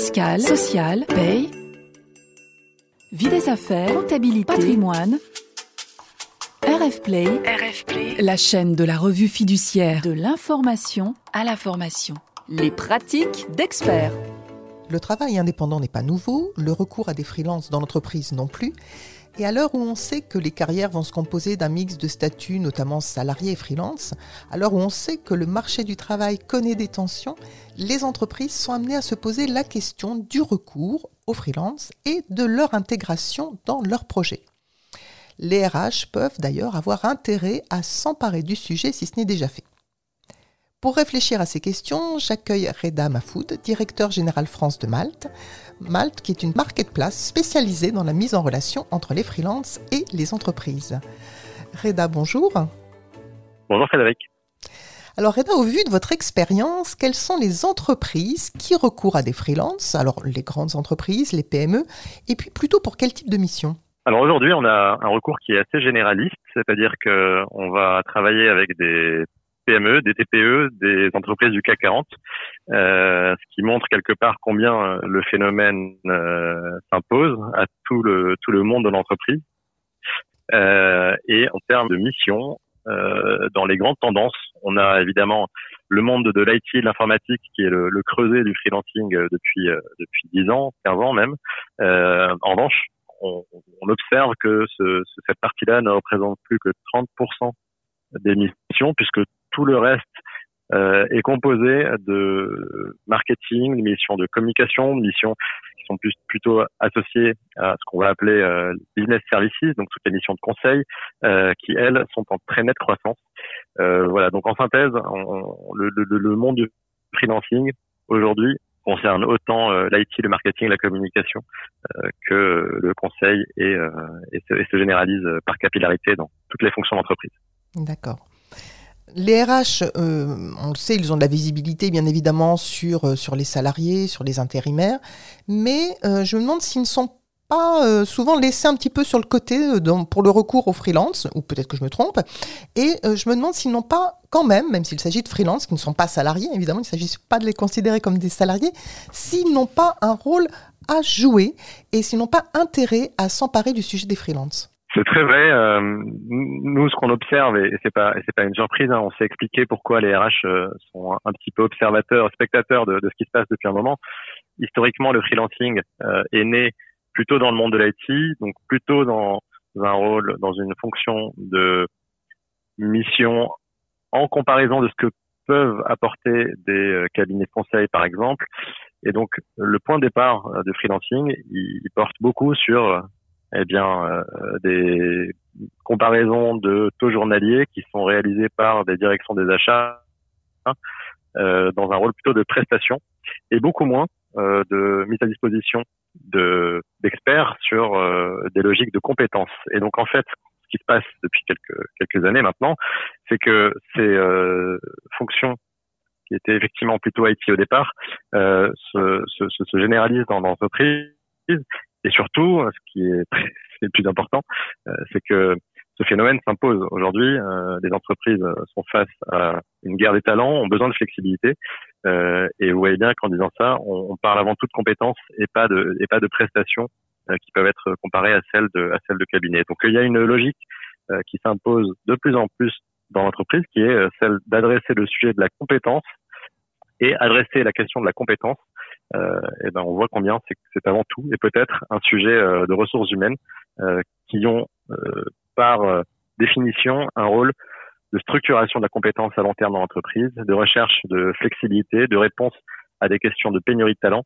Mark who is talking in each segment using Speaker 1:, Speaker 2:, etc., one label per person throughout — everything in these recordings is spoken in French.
Speaker 1: fiscale, sociale, paye, vie des affaires, comptabilité, patrimoine. RF Play,
Speaker 2: RF Play,
Speaker 1: la chaîne de la revue fiduciaire de l'information à la formation. Les pratiques d'experts.
Speaker 3: Le travail indépendant n'est pas nouveau, le recours à des freelances dans l'entreprise non plus. Et à l'heure où on sait que les carrières vont se composer d'un mix de statuts, notamment salariés et freelance, à l'heure où on sait que le marché du travail connaît des tensions, les entreprises sont amenées à se poser la question du recours aux freelance et de leur intégration dans leurs projets. Les RH peuvent d'ailleurs avoir intérêt à s'emparer du sujet si ce n'est déjà fait. Pour réfléchir à ces questions, j'accueille Reda Mafoud, directeur général France de Malte. Malte qui est une marketplace spécialisée dans la mise en relation entre les freelances et les entreprises. Reda, bonjour.
Speaker 4: Bonjour Frédéric.
Speaker 3: Alors Reda, au vu de votre expérience, quelles sont les entreprises qui recourent à des freelances? Alors les grandes entreprises, les PME, et puis plutôt pour quel type de mission?
Speaker 4: Alors aujourd'hui, on a un recours qui est assez généraliste, c'est-à-dire que on va travailler avec des PME, des TPE, des entreprises du CAC 40, euh, ce qui montre quelque part combien euh, le phénomène euh, s'impose à tout le tout le monde de l'entreprise. Et en termes de mission, dans les grandes tendances, on a évidemment le monde de l'IT de l'informatique qui est le, creuset du freelancing depuis depuis 10 ans, 15 ans même. en revanche, on, observe que ce, cette partie-là ne représente plus que 30% des missions, puisque tout le reste euh, est composé de marketing, de missions de communication, de missions qui sont plus, plutôt associées à ce qu'on va appeler euh, business services, donc toutes les missions de conseil, euh, qui elles sont en très nette croissance. Euh, voilà, donc en synthèse, on, le, le, le, monde du freelancing aujourd'hui concerne autant euh, l'IT, le marketing, la communication euh, que le conseil et, et se, et se généralise par capillarité dans toutes les fonctions d'entreprise.
Speaker 3: D'accord. Les RH, euh, on le sait, ils ont de la visibilité bien évidemment sur, euh, sur les salariés, sur les intérimaires, mais euh, je me demande s'ils ne sont pas souvent laissés un petit peu sur le côté pour le recours aux freelance, ou peut-être que je me trompe, et je me demande s'ils n'ont pas quand même, même s'il s'agit de freelance qui ne sont pas salariés, évidemment, il ne s'agit pas de les considérer comme des salariés, s'ils n'ont pas un rôle à jouer et s'ils n'ont pas intérêt à s'emparer du sujet des freelances.
Speaker 4: C'est très vrai. Euh, nous, ce qu'on observe, et c'est pas, c'est pas une surprise, hein, on s'est expliqué pourquoi les RH euh, sont un petit peu observateurs, spectateurs de, de, ce qui se passe depuis un moment. Historiquement, le freelancing euh, est né plutôt dans le monde de l'IT, donc plutôt dans un rôle, dans une fonction de mission en comparaison de ce que peuvent apporter des cabinets de conseil, par exemple. Et donc, le point de départ de freelancing, il, il porte beaucoup sur eh bien, euh, des comparaisons de taux journaliers qui sont réalisés par des directions des achats hein, euh, dans un rôle plutôt de prestation et beaucoup moins euh, de mise à disposition de d'experts sur euh, des logiques de compétences. Et donc en fait, ce qui se passe depuis quelques quelques années maintenant, c'est que ces euh, fonctions qui étaient effectivement plutôt IT au départ se, se, se généralisent dans l'entreprise et surtout, ce qui est le plus important, euh, c'est que ce phénomène s'impose aujourd'hui. Euh, les entreprises sont face à une guerre des talents, ont besoin de flexibilité. Euh, et vous voyez bien qu'en disant ça, on, parle avant tout de compétences et pas de et pas de prestations qui peuvent être comparées à celles de à celles de cabinet. Donc il y a une logique qui s'impose de plus en plus dans l'entreprise, qui est celle d'adresser le sujet de la compétence et adresser la question de la compétence euh, et ben on voit combien c'est c'est avant tout et peut-être un sujet euh, de ressources humaines euh, qui ont par définition un rôle de structuration de la compétence à long terme dans l'entreprise, de recherche de flexibilité, de réponse à des questions de pénurie de talent.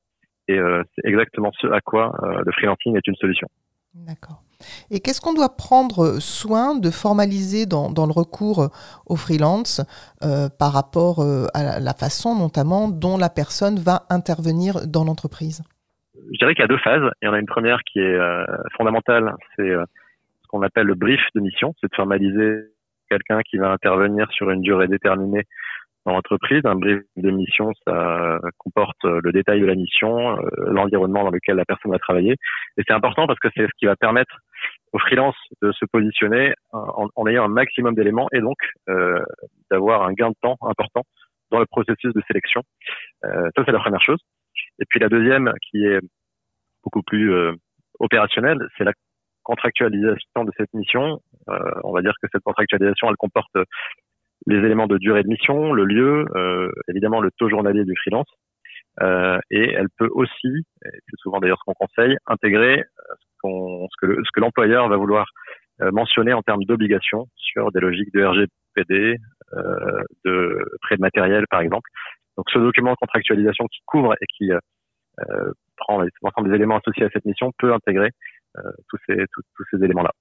Speaker 4: Et c'est exactement ce à quoi le freelancing est une solution.
Speaker 3: D'accord. Et qu'est-ce qu'on doit prendre soin de formaliser dans, le recours au freelance euh, par rapport euh, à la façon notamment dont la personne va intervenir dans l'entreprise?
Speaker 4: Je dirais qu'il y a deux phases. Il y en a une première qui est euh, fondamentale, c'est ce qu'on appelle le brief de mission, c'est de formaliser quelqu'un qui va intervenir sur une durée déterminée dans l'entreprise. Un brief de mission, ça comporte le détail de la mission, l'environnement dans lequel la personne va travailler. Et c'est important parce que c'est ce qui va permettre au freelance de se positionner en, en ayant un maximum d'éléments et donc euh, d'avoir un gain de temps important dans le processus de sélection. Euh, ça, c'est la première chose. Et puis la deuxième, qui est beaucoup plus opérationnelle, c'est la contractualisation de cette mission. on va dire que cette contractualisation, elle comporte les éléments de durée de mission, le lieu, évidemment le taux journalier du freelance, euh, et elle peut aussi, c'est souvent d'ailleurs ce qu'on conseille, intégrer euh, ce, ce que l'employeur va vouloir euh, mentionner en termes d'obligations sur des logiques de RGPD, euh, de prêt de matériel par exemple. Donc ce document de contractualisation qui couvre et qui euh, prend l'ensemble des éléments associés à cette mission peut intégrer tous ces, tous ces éléments-là.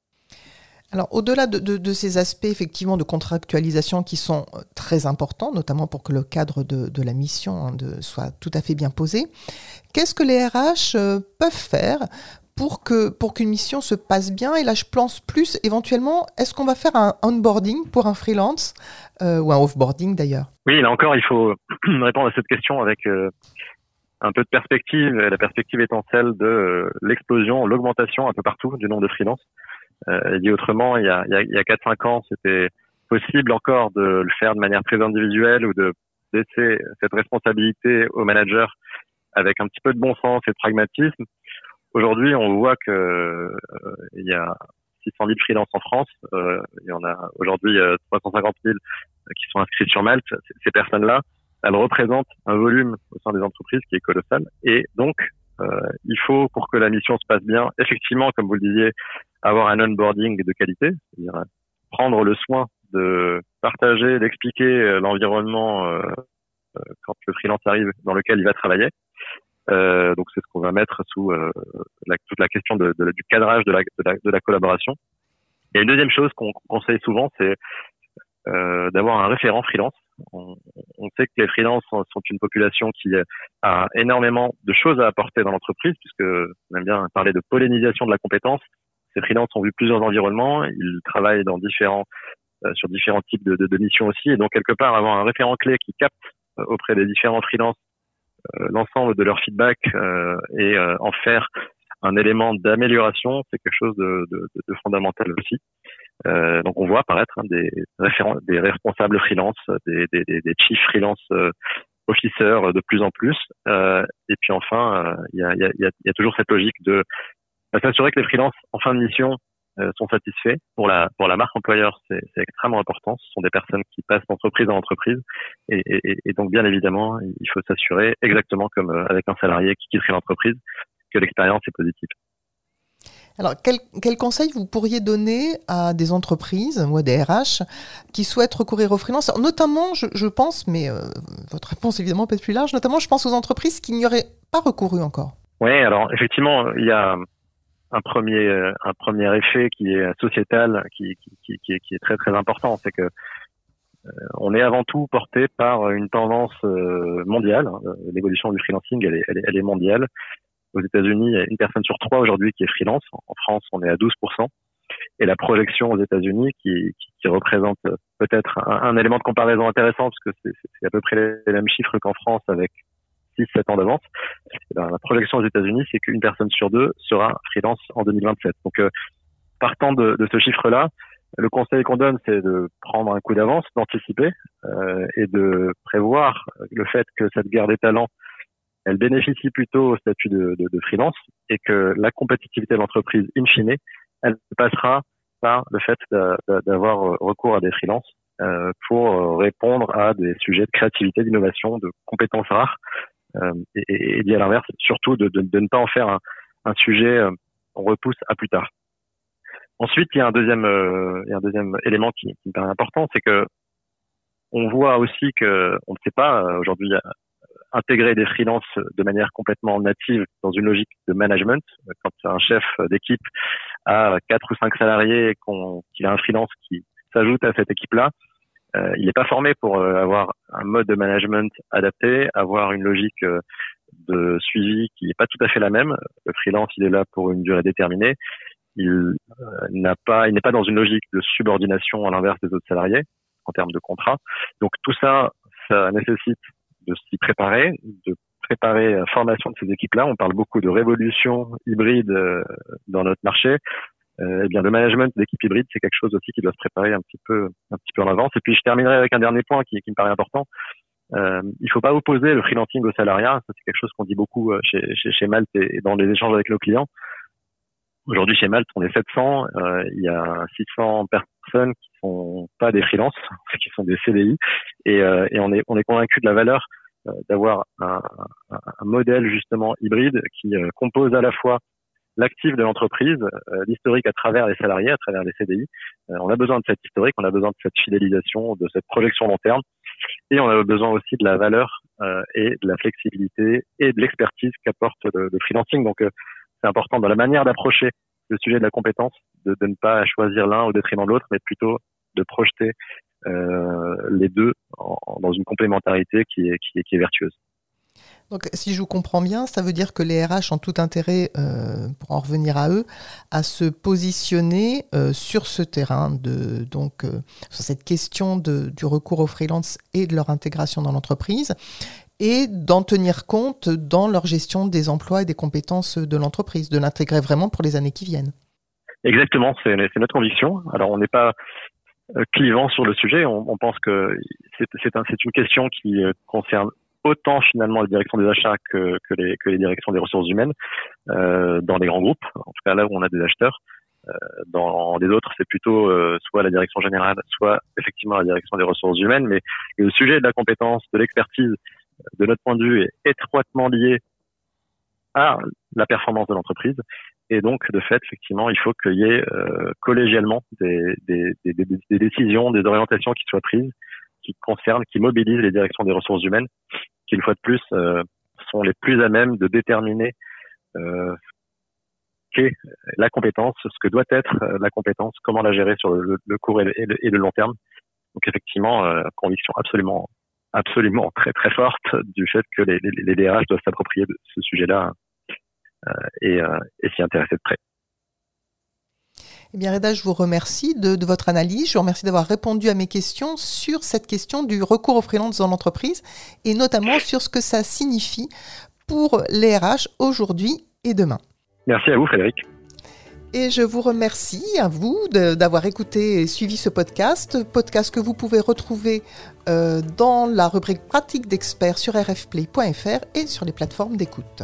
Speaker 3: Alors, au-delà de, ces aspects effectivement de contractualisation qui sont euh, très importants, notamment pour que le cadre de, la mission hein, soit tout à fait bien posé, qu'est-ce que les RH euh, peuvent faire pour que pour qu'une mission se passe bien? Et là, je pense plus éventuellement, est-ce qu'on va faire un onboarding pour un freelance euh, ou un offboarding d'ailleurs?
Speaker 4: Oui, là encore, il faut répondre à cette question avec un peu de perspective. La perspective étant celle de l'explosion, l'augmentation un peu partout du nombre de freelances. Euh, dit autrement, il y a, il y a, 4-5 ans, c'était possible encore de le faire de manière très individuelle ou de laisser cette responsabilité au manager avec un petit peu de bon sens et de pragmatisme. Aujourd'hui, on voit que euh, il y a 600 000 freelances en France. Euh, il y en a aujourd'hui 350 000 qui sont inscrits sur Malte. Ces personnes-là, elles représentent un volume au sein des entreprises qui est colossal. Et donc, euh, il faut, pour que la mission se passe bien, effectivement, comme vous le disiez, avoir un onboarding de qualité, c'est-à-dire prendre le soin de partager, d'expliquer euh, l'environnement euh, quand le freelance arrive dans lequel il va travailler. Euh, donc c'est ce qu'on va mettre sous la, toute la question du cadrage de la, de la, collaboration. Et une deuxième chose qu'on conseille souvent, c'est d'avoir un référent freelance on, sait que les freelances sont, une population qui a énormément de choses à apporter dans l'entreprise, puisque on aime bien parler de pollinisation de la compétence. Ces freelances ont vu plusieurs environnements, ils travaillent euh, sur différents types de, missions aussi, et donc quelque part avoir un référent clé qui capte euh, auprès des différents freelances euh, l'ensemble de leur feedback et en faire un élément d'amélioration, c'est quelque chose de, fondamental aussi. Donc on voit apparaître hein, des, des responsables freelance, des, des, des chiefs freelance euh, officers de plus en plus. Et puis enfin, il y, a, toujours cette logique de bah, s'assurer que les freelances en fin de mission sont satisfaits. Pour la pour la marque employeur, c'est extrêmement important. Ce sont des personnes qui passent d'entreprise en entreprise, et, et, et, donc bien évidemment, il faut s'assurer exactement comme avec un salarié qui quitterait l'entreprise que l'expérience est positive.
Speaker 3: Alors, quel, quel, conseil vous pourriez donner à des entreprises ou à des RH qui souhaitent recourir aux freelance Notamment, je, je, pense, mais euh, votre réponse évidemment peut être plus large, notamment je pense aux entreprises qui n'y auraient pas recouru encore.
Speaker 4: Oui, alors effectivement, il y a un premier, un premier effet qui est sociétal, qui, qui, est, très très important, c'est que euh, on est avant tout porté par une tendance euh, mondiale. L'évolution du freelancing, elle est, elle est, mondiale. Aux États-Unis, une personne sur trois aujourd'hui qui est freelance. En France, on est à 12%. Et la projection aux États-Unis, qui, qui, représente peut-être un, élément de comparaison intéressant, parce que c'est à peu près les mêmes chiffres qu'en France avec 6-7 ans d'avance. Eh ben, la projection aux États-Unis, c'est qu'une personne sur deux sera freelance en 2027. Donc, euh, partant de, ce chiffre-là, le conseil qu'on donne, c'est de prendre un coup d'avance, d'anticiper euh, et de prévoir le fait que cette guerre des talents elle bénéficie plutôt au statut de, freelance et que la compétitivité de l'entreprise, in fine, elle passera par le fait d'avoir recours à des freelances euh, pour répondre à des sujets de créativité, d'innovation, de compétences rares, euh, et, et, dit à l'inverse, surtout de, de, de, ne pas en faire un, un sujet euh, on repousse à plus tard. Ensuite, il y a un deuxième, euh, il y a un deuxième élément qui, qui me paraît important, c'est que on voit aussi que on ne sait pas aujourd'hui intégrer des freelances de manière complètement native dans une logique de management. Quand un chef d'équipe a quatre ou cinq salariés et qu'il a un freelance qui s'ajoute à cette équipe-là, euh, il n'est pas formé pour euh, avoir un mode de management adapté, avoir une logique euh, de suivi qui n'est pas tout à fait la même. Le freelance, il est là pour une durée déterminée. Il il n'est pas dans une logique de subordination à l'inverse des autres salariés en termes de contrat. Donc tout ça, ça nécessite de s'y préparer, de préparer la formation de ces équipes-là. On parle beaucoup de révolution hybride dans notre marché. Euh, eh bien, le management d'équipes hybrides, c'est quelque chose aussi qui doit se préparer un petit peu, un petit peu en avance. Et puis, je terminerai avec un dernier point qui, qui me paraît important. Euh, il faut pas opposer le freelancing au salariat. C'est quelque chose qu'on dit beaucoup euh, chez, chez, chez, Malte et dans les échanges avec nos clients. Aujourd'hui, chez Malte, on est 700. Euh, il y a 600 personnes qui sont pas des freelances, qui sont des CDI, et, euh, et on est on est convaincu de la valeur euh, d'avoir un, un, modèle justement hybride qui compose à la fois l'actif de l'entreprise, l'historique à travers les salariés, à travers les CDI. on a besoin de cette historique, on a besoin de cette fidélisation, de cette projection long terme. Et on a besoin aussi de la valeur euh, et de la flexibilité et de l'expertise qu'apporte le, le, freelancing. Donc, euh, c'est important dans la manière d'approcher le sujet de la compétence, de, de ne pas choisir l'un au détriment de l'autre, mais plutôt de projeter euh, les deux en, dans une complémentarité qui est, qui est, qui est vertueuse.
Speaker 3: Donc, si je vous comprends bien, ça veut dire que les RH ont tout intérêt, euh, pour en revenir à eux, à se positionner euh, sur ce terrain, de, donc euh, sur cette question de, du recours aux freelance et de leur intégration dans l'entreprise, et d'en tenir compte dans leur gestion des emplois et des compétences de l'entreprise, de l'intégrer vraiment pour les années qui viennent.
Speaker 4: Exactement, c'est notre conviction. Alors, on n'est pas clivant sur le sujet. On, pense que c'est un, une question qui concerne autant finalement les directions des achats que, que, les, que les directions des ressources humaines euh, dans les grands groupes, en tout cas là où on a des acheteurs. Euh, dans les autres, c'est plutôt euh, soit la direction générale, soit effectivement la direction des ressources humaines. Mais le sujet de la compétence, de l'expertise, de notre point de vue, est étroitement lié à la performance de l'entreprise. Et donc, de fait, effectivement, il faut qu'il y ait euh, collégialement des, des, des, des, décisions, des orientations qui soient prises, qui concernent, qui mobilisent les directions des ressources humaines une fois de plus, euh, sont les plus à même de déterminer euh, qu'est la compétence, ce que doit être euh, la compétence, comment la gérer sur le, le court et le, et le, long terme. Donc effectivement, conviction absolument, absolument très très forte du fait que les, les, les DRH doivent s'approprier ce sujet-là et, et s'y intéresser de près.
Speaker 3: Eh bien, Reda, je vous remercie de, de, votre analyse. Je vous remercie d'avoir répondu à mes questions sur cette question du recours aux freelance dans l'entreprise et notamment sur ce que ça signifie pour les RH aujourd'hui et demain.
Speaker 4: Merci à vous, Frédéric.
Speaker 3: Et je vous remercie à vous d'avoir écouté et suivi ce podcast, podcast que vous pouvez retrouver euh, dans la rubrique pratique d'experts sur rfplay.fr et sur les plateformes d'écoute.